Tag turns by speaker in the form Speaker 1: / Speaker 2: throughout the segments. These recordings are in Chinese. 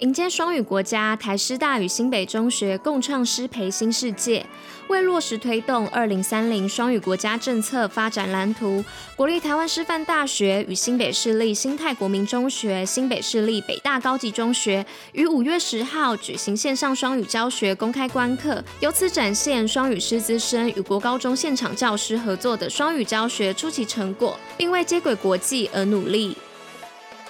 Speaker 1: 迎接双语国家，台师大与新北中学共创师培新世界。为落实推动二零三零双语国家政策发展蓝图，国立台湾师范大学与新北市立新泰国民中学、新北市立北大高级中学于五月十号举行线上双语教学公开观课，由此展现双语师资生与国高中现场教师合作的双语教学初期成果，并为接轨国际而努力。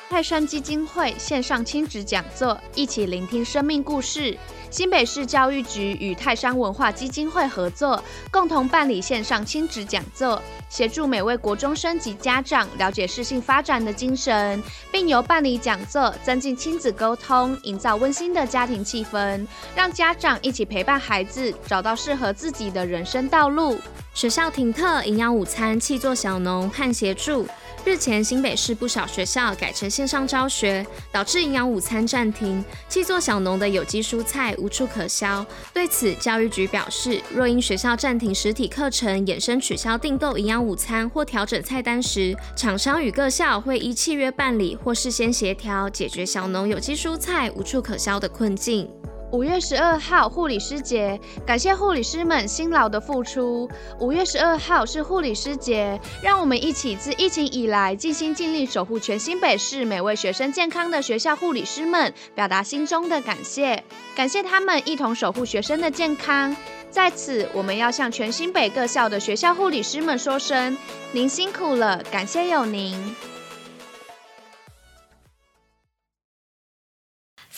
Speaker 2: 泰山基金会线上亲子讲座，一起聆听生命故事。新北市教育局与泰山文化基金会合作，共同办理线上亲子讲座，协助每位国中生及家长了解适性发展的精神，并由办理讲座增进亲子沟通，营造温馨的家庭气氛，让家长一起陪伴孩子找到适合自己的人生道路。
Speaker 1: 学校停课，营养午餐气作小农和协助。日前，新北市不少学校改成线上教学，导致营养午餐暂停，气作小农的有机蔬菜无处可销。对此，教育局表示，若因学校暂停实体课程，衍生取消订购营养午餐或调整菜单时，厂商与各校会依契约办理或事先协调，解决小农有机蔬菜无处可销的困境。
Speaker 2: 五月十二号护理师节，感谢护理师们辛劳的付出。五月十二号是护理师节，让我们一起自疫情以来尽心尽力守护全新北市每位学生健康的学校护理师们，表达心中的感谢。感谢他们一同守护学生的健康。在此，我们要向全新北各校的学校护理师们说声：您辛苦了，感谢有您。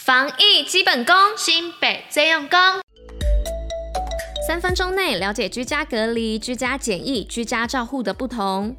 Speaker 1: 防疫基本功，新北最用功。三分钟内了解居家隔离、居家检疫、居家照护的不同。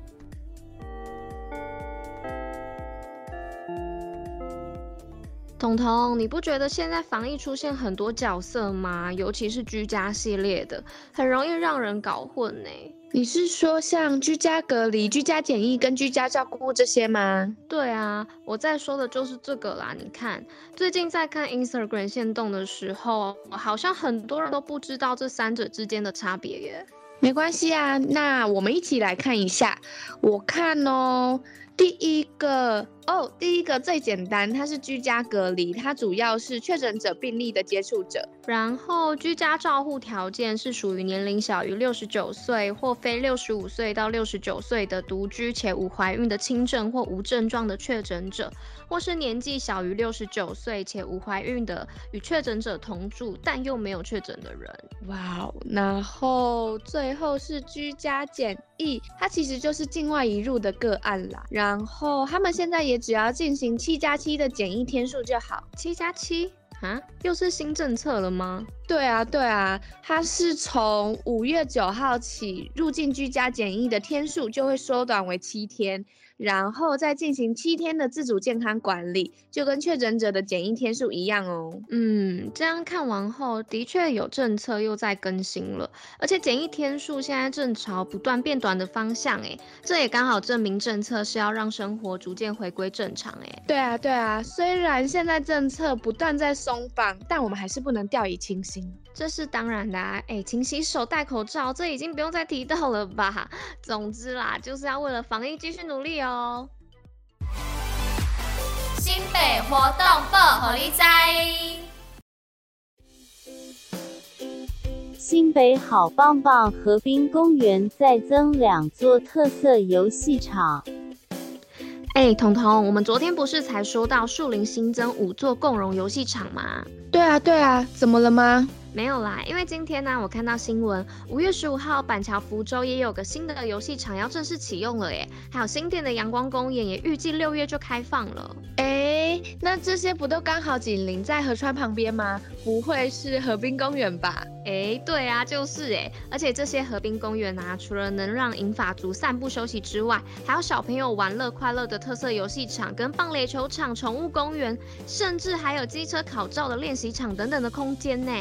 Speaker 1: 彤彤，你不觉得现在防疫出现很多角色吗？尤其是居家系列的，很容易让人搞混呢。
Speaker 2: 你是说像居家隔离、居家检疫跟居家照顾这些吗？
Speaker 1: 对啊，我在说的就是这个啦。你看，最近在看 Instagram 限动的时候，好像很多人都不知道这三者之间的差别耶。
Speaker 2: 没关系啊，那我们一起来看一下。我看哦。第一个哦，第一个最简单，它是居家隔离，它主要是确诊者病例的接触者。
Speaker 1: 然后居家照护条件是属于年龄小于六十九岁或非六十五岁到六十九岁的独居且无怀孕的轻症或无症状的确诊者，或是年纪小于六十九岁且无怀孕的与确诊者同住但又没有确诊的人。
Speaker 2: 哇哦，然后最后是居家检疫，它其实就是境外移入的个案啦。然后他们现在也只要进行七加七的检疫天数就好。
Speaker 1: 七加七啊，又是新政策了吗？
Speaker 2: 对啊，对啊，它是从五月九号起，入境居家检疫的天数就会缩短为七天。然后再进行七天的自主健康管理，就跟确诊者的检疫天数一样哦。
Speaker 1: 嗯，这样看完后，的确有政策又在更新了，而且检疫天数现在正朝不断变短的方向，诶，这也刚好证明政策是要让生活逐渐回归正常，诶。
Speaker 2: 对啊，对啊，虽然现在政策不断在松绑，但我们还是不能掉以轻心。
Speaker 1: 这是当然的啊，哎，勤洗手、戴口罩，这已经不用再提到了吧？总之啦，就是要为了防疫继续努力哦。新北活动报虎哩知。
Speaker 3: 新北好棒棒，河滨公园再增两座特色游戏场。
Speaker 1: 哎，彤彤，我们昨天不是才说到树林新增五座共融游戏场吗？
Speaker 2: 对啊，对啊，怎么了吗？
Speaker 1: 没有啦，因为今天呢，我看到新闻，五月十五号板桥福州也有个新的游戏场要正式启用了耶，还有新店的阳光公园也预计六月就开放了。
Speaker 2: 哎，那这些不都刚好紧邻在河川旁边吗？不会是河滨公园吧？
Speaker 1: 哎，对啊，就是哎。而且这些河滨公园啊，除了能让银发族散步休息之外，还有小朋友玩乐快乐的特色游戏场、跟棒垒球场、宠物公园，甚至还有机车考照的练习场等等的空间呢。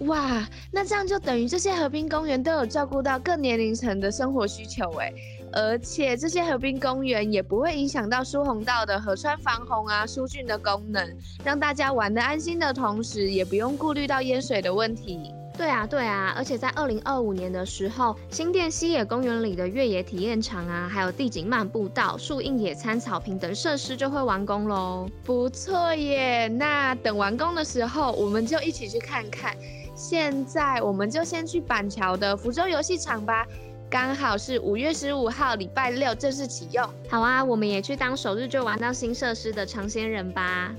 Speaker 2: 哇，那这样就等于这些河滨公园都有照顾到各年龄层的生活需求哎。而且这些河滨公园也不会影响到疏洪道的河川防洪啊、疏浚的功能，让大家玩得安心的同时，也不用顾虑到淹水的问题。
Speaker 1: 对啊，对啊，而且在二零二五年的时候，新店西野公园里的越野体验场啊，还有地景漫步道、树荫野餐草坪等设施就会完工喽。
Speaker 2: 不错耶，那等完工的时候，我们就一起去看看。现在我们就先去板桥的福州游戏场吧。刚好是五月十五号礼拜六正式启用，
Speaker 1: 好啊，我们也去当首日就玩到新设施的尝鲜人吧。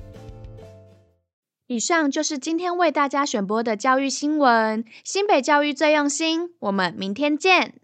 Speaker 2: 以上就是今天为大家选播的教育新闻，新北教育最用心，我们明天见。